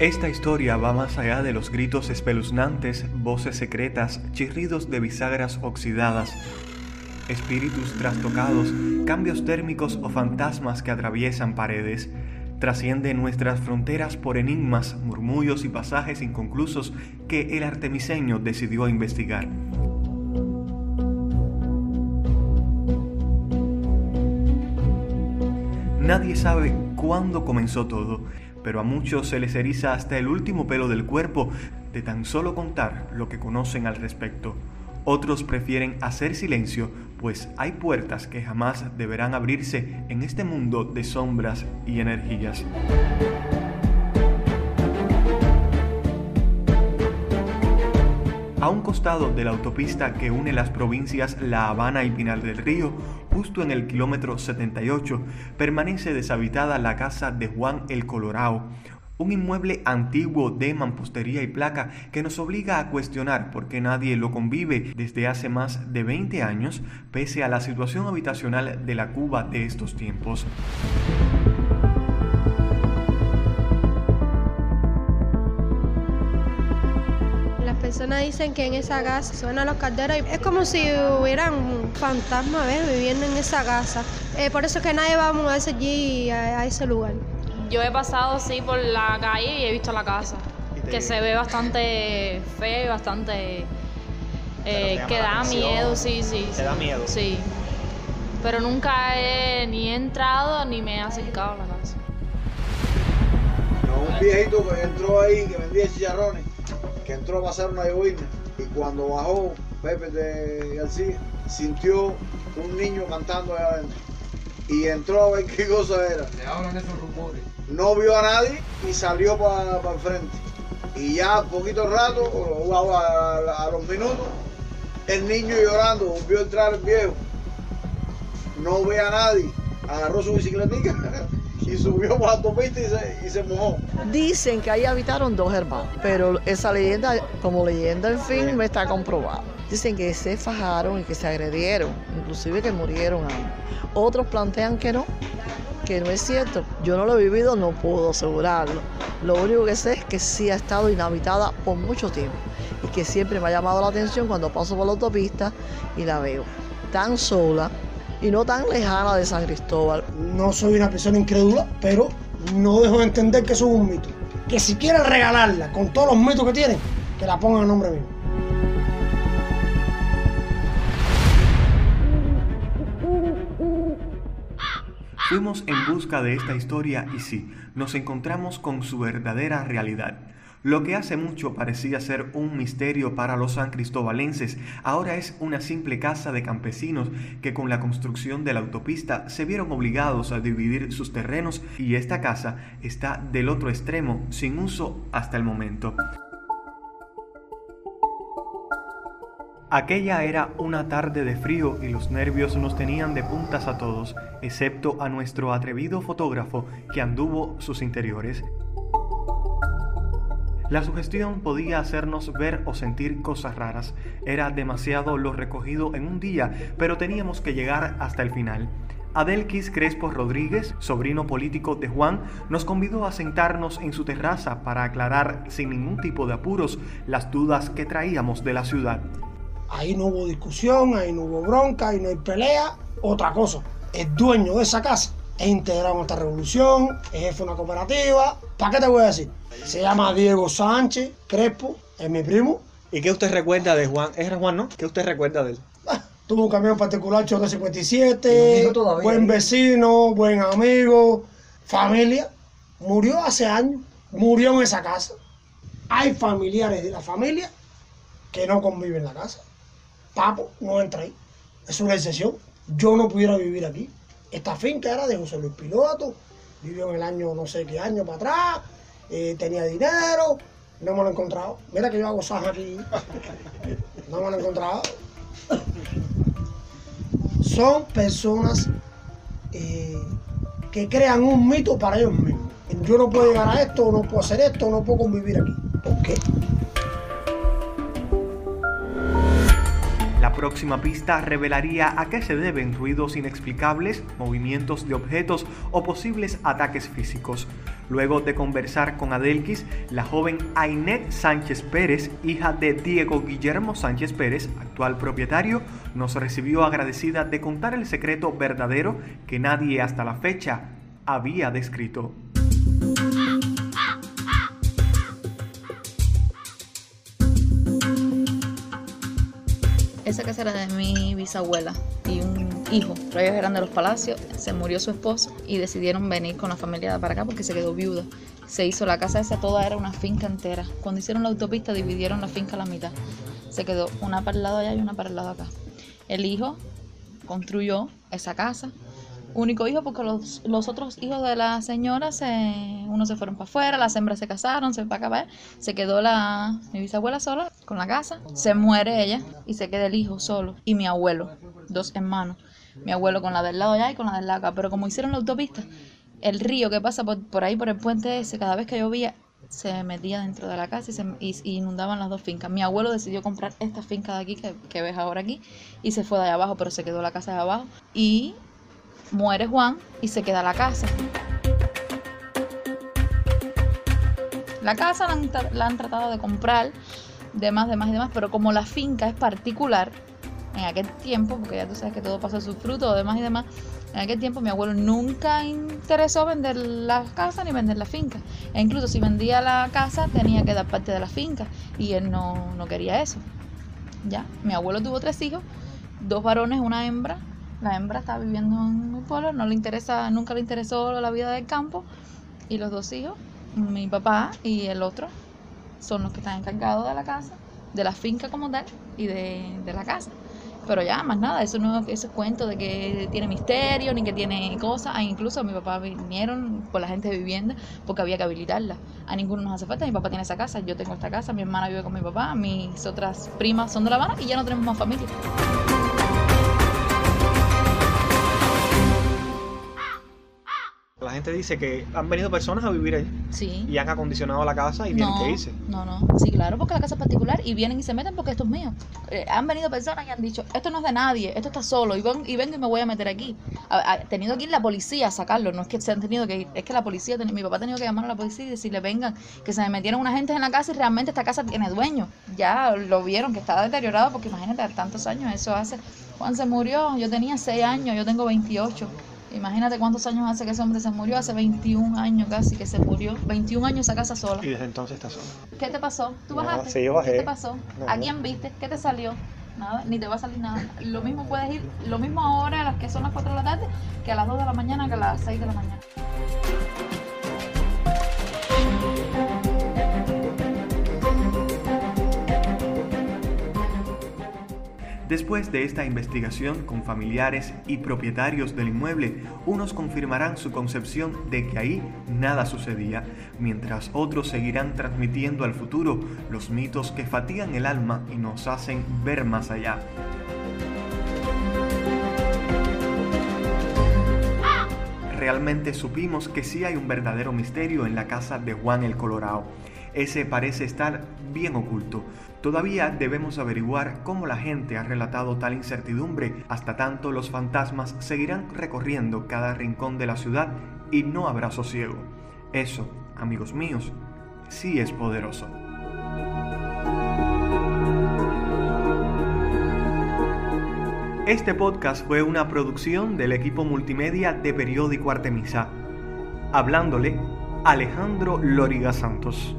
Esta historia va más allá de los gritos espeluznantes, voces secretas, chirridos de bisagras oxidadas, espíritus trastocados, cambios térmicos o fantasmas que atraviesan paredes. Trasciende nuestras fronteras por enigmas, murmullos y pasajes inconclusos que el artemiseño decidió investigar. Nadie sabe cuándo comenzó todo, pero a muchos se les eriza hasta el último pelo del cuerpo de tan solo contar lo que conocen al respecto. Otros prefieren hacer silencio, pues hay puertas que jamás deberán abrirse en este mundo de sombras y energías. A un costado de la autopista que une las provincias La Habana y Pinal del Río, justo en el kilómetro 78, permanece deshabitada la casa de Juan el Colorado, un inmueble antiguo de mampostería y placa que nos obliga a cuestionar por qué nadie lo convive desde hace más de 20 años, pese a la situación habitacional de la Cuba de estos tiempos. Personas dicen que en esa casa suenan los calderos y es como si hubieran fantasmas viviendo en esa casa. Eh, por eso es que nadie va a mudarse allí a, ese lugar. Yo he pasado sí por la calle y he visto la casa, que se ve bastante feo y bastante... Eh, que da miedo, sí, sí. ¿Te da miedo? Sí. Pero nunca he ni entrado ni me he acercado a la casa. un viejito que entró ahí que vendía chicharrones que entró a pasar una llovina y cuando bajó Pepe de García sintió un niño cantando allá adentro y entró a ver qué cosa era. Le hablan esos rumores. No vio a nadie y salió para el frente. Y ya poquito rato, a, a, los minutos, el niño llorando, vio entrar el viejo. No ve a nadie, agarró su bicicletica y subió por la autopista y se, mojó. Dicen que ahí habitaron dos hermanos, pero esa leyenda, como leyenda en fin, me está comprobado. Dicen que se fajaron y que se agredieron, inclusive que murieron Otros plantean que no, que no es cierto. Yo no lo he vivido, no puedo asegurarlo. Lo único que sé es que sí ha estado inhabitada por mucho tiempo y que siempre me ha llamado la atención cuando paso por la autopista y la veo tan sola, y no tan lejana de San Cristóbal. No soy una persona incrédula, pero no dejo de entender que eso es un mito. Que si quieren regalarla con todos los mitos que tienen, que la pongan a nombre mío. Fuimos en busca de esta historia y sí, nos encontramos con su verdadera realidad. Lo que hace mucho parecía ser un misterio para los san cristobalenses, ahora es una simple casa de campesinos que con la construcción de la autopista se vieron obligados a dividir sus terrenos y esta casa está del otro extremo, sin uso hasta el momento. Aquella era una tarde de frío y los nervios nos tenían de puntas a todos, excepto a nuestro atrevido fotógrafo que anduvo sus interiores. La sugestión podía hacernos ver o sentir cosas raras. Era demasiado lo recogido en un día, pero teníamos que llegar hasta el final. Adelquis Crespo Rodríguez, sobrino político de Juan, nos convidó a sentarnos en su terraza para aclarar sin ningún tipo de apuros las dudas que traíamos de la ciudad. Ahí no hubo discusión, ahí no hubo bronca, ahí no hay pelea. Otra cosa, el dueño de esa casa es integrado en esta revolución, es jefe de una cooperativa. ¿Para qué te voy a decir? Se llama Diego Sánchez Crespo, es mi primo. ¿Y qué usted recuerda de Juan? ¿Es Juan, no? ¿Qué usted recuerda de él? Ah, tuvo un camión particular, 57, buen vecino, buen amigo, familia. Murió hace años, murió en esa casa. Hay familiares de la familia que no conviven en la casa. Papo no entra ahí. Es una excepción. Yo no pudiera vivir aquí. Esta finca era de José Luis Piloto. Vivió en el año no sé qué año para atrás eh, tenía dinero, no me lo he encontrado. Mira que yo hago saja aquí. No me lo he encontrado. Son personas eh, que crean un mito para ellos mismos. Yo no puedo llegar a esto, no puedo hacer esto, no puedo convivir aquí. ¿Por qué? Próxima pista revelaría a qué se deben ruidos inexplicables, movimientos de objetos o posibles ataques físicos. Luego de conversar con Adelquis, la joven Ainet Sánchez Pérez, hija de Diego Guillermo Sánchez Pérez, actual propietario, nos recibió agradecida de contar el secreto verdadero que nadie hasta la fecha había descrito. Esa casa era de mi bisabuela y un hijo. Ellos eran de los palacios, se murió su esposo y decidieron venir con la familia para acá porque se quedó viuda. Se hizo la casa esa, toda era una finca entera. Cuando hicieron la autopista dividieron la finca a la mitad. Se quedó una para el lado allá y una para el lado acá. El hijo construyó esa casa único hijo porque los, los, otros hijos de la señora, se, uno se fueron para afuera, las hembras se casaron, se para acabar, se quedó la, mi bisabuela sola con la casa, se muere ella y se queda el hijo solo y mi abuelo, dos hermanos, mi abuelo con la del lado allá y con la del lado acá, pero como hicieron la autopista, el río que pasa por, por ahí por el puente ese, cada vez que llovía, se metía dentro de la casa y, se, inundaban las dos fincas. Mi abuelo decidió comprar esta finca de aquí que, que, ves ahora aquí y se fue de allá abajo, pero se quedó la casa de abajo. Y muere Juan y se queda la casa. La casa la han, tratado de comprar, demás, demás y demás, pero como la finca es particular, en aquel tiempo, porque ya tú sabes que todo pasa a su fruto, demás y demás, en aquel tiempo mi abuelo nunca interesó vender la casa ni vender la finca. E incluso si vendía la casa tenía que dar parte de la finca y él no, no quería eso. Ya, mi abuelo tuvo tres hijos, dos varones, una hembra, la hembra está viviendo en un pueblo, no le interesa, nunca le interesó la vida del campo. Y los dos hijos, mi papá y el otro, son los que están encargados de la casa, de la finca como tal y de, la casa. Pero ya, más nada, eso no es cuento de que tiene misterio ni que tiene cosas. Ah, incluso mi papá vinieron por la gente de vivienda porque había que habilitarla. A ninguno nos hace falta. Mi papá tiene esa casa, yo tengo esta casa, mi hermana vive con mi papá, mis otras primas son de La Habana y ya no tenemos más familia. La gente dice que han venido personas a vivir. Sí. Y han acondicionado la casa y tienen que irse. No, no. Sí, claro, porque la casa es particular y vienen y se meten porque esto es mío. Eh, han venido personas y han dicho, esto no es de nadie, esto está solo y, y vengo y me voy a meter aquí. Ha, tenido que ir la policía a sacarlo, no es que se han tenido que ir, es que la policía, mi papá ha tenido que llamar a la policía y decirle, vengan, que se me metieron una gente en la casa y realmente esta casa tiene dueño. Ya lo vieron que estaba deteriorado porque imagínate, tantos años eso hace. Juan se murió, yo tenía 6 años, yo tengo 28. Imagínate cuántos años hace que ese hombre se murió, hace 21 años casi que se murió. 21 años esa casa sola. Y desde entonces está sola. ¿Qué te pasó? ¿Tú bajaste? Sí, yo bajé. ¿Qué te pasó? ¿A quién viste? ¿Qué te salió? Nada, ni te va a salir nada. Lo mismo puedes ir, lo mismo ahora a las que son las 4 de la tarde, que a las 2 de la mañana, que a las 6 de la mañana. Después de esta investigación con familiares y propietarios del inmueble, unos confirmarán su concepción de que ahí nada sucedía, mientras otros seguirán transmitiendo al futuro los mitos que fatigan el alma y nos hacen ver más allá. Realmente supimos que sí hay un verdadero misterio en la casa de Juan el Colorado. Ese parece estar bien oculto, Todavía debemos averiguar cómo la gente ha relatado tal incertidumbre, hasta tanto los fantasmas seguirán recorriendo cada rincón de la ciudad y no habrá sosiego. Eso, amigos míos, sí es poderoso. Este podcast fue una producción del equipo multimedia de Periódico Artemisa. Hablándole, Alejandro Loriga Santos.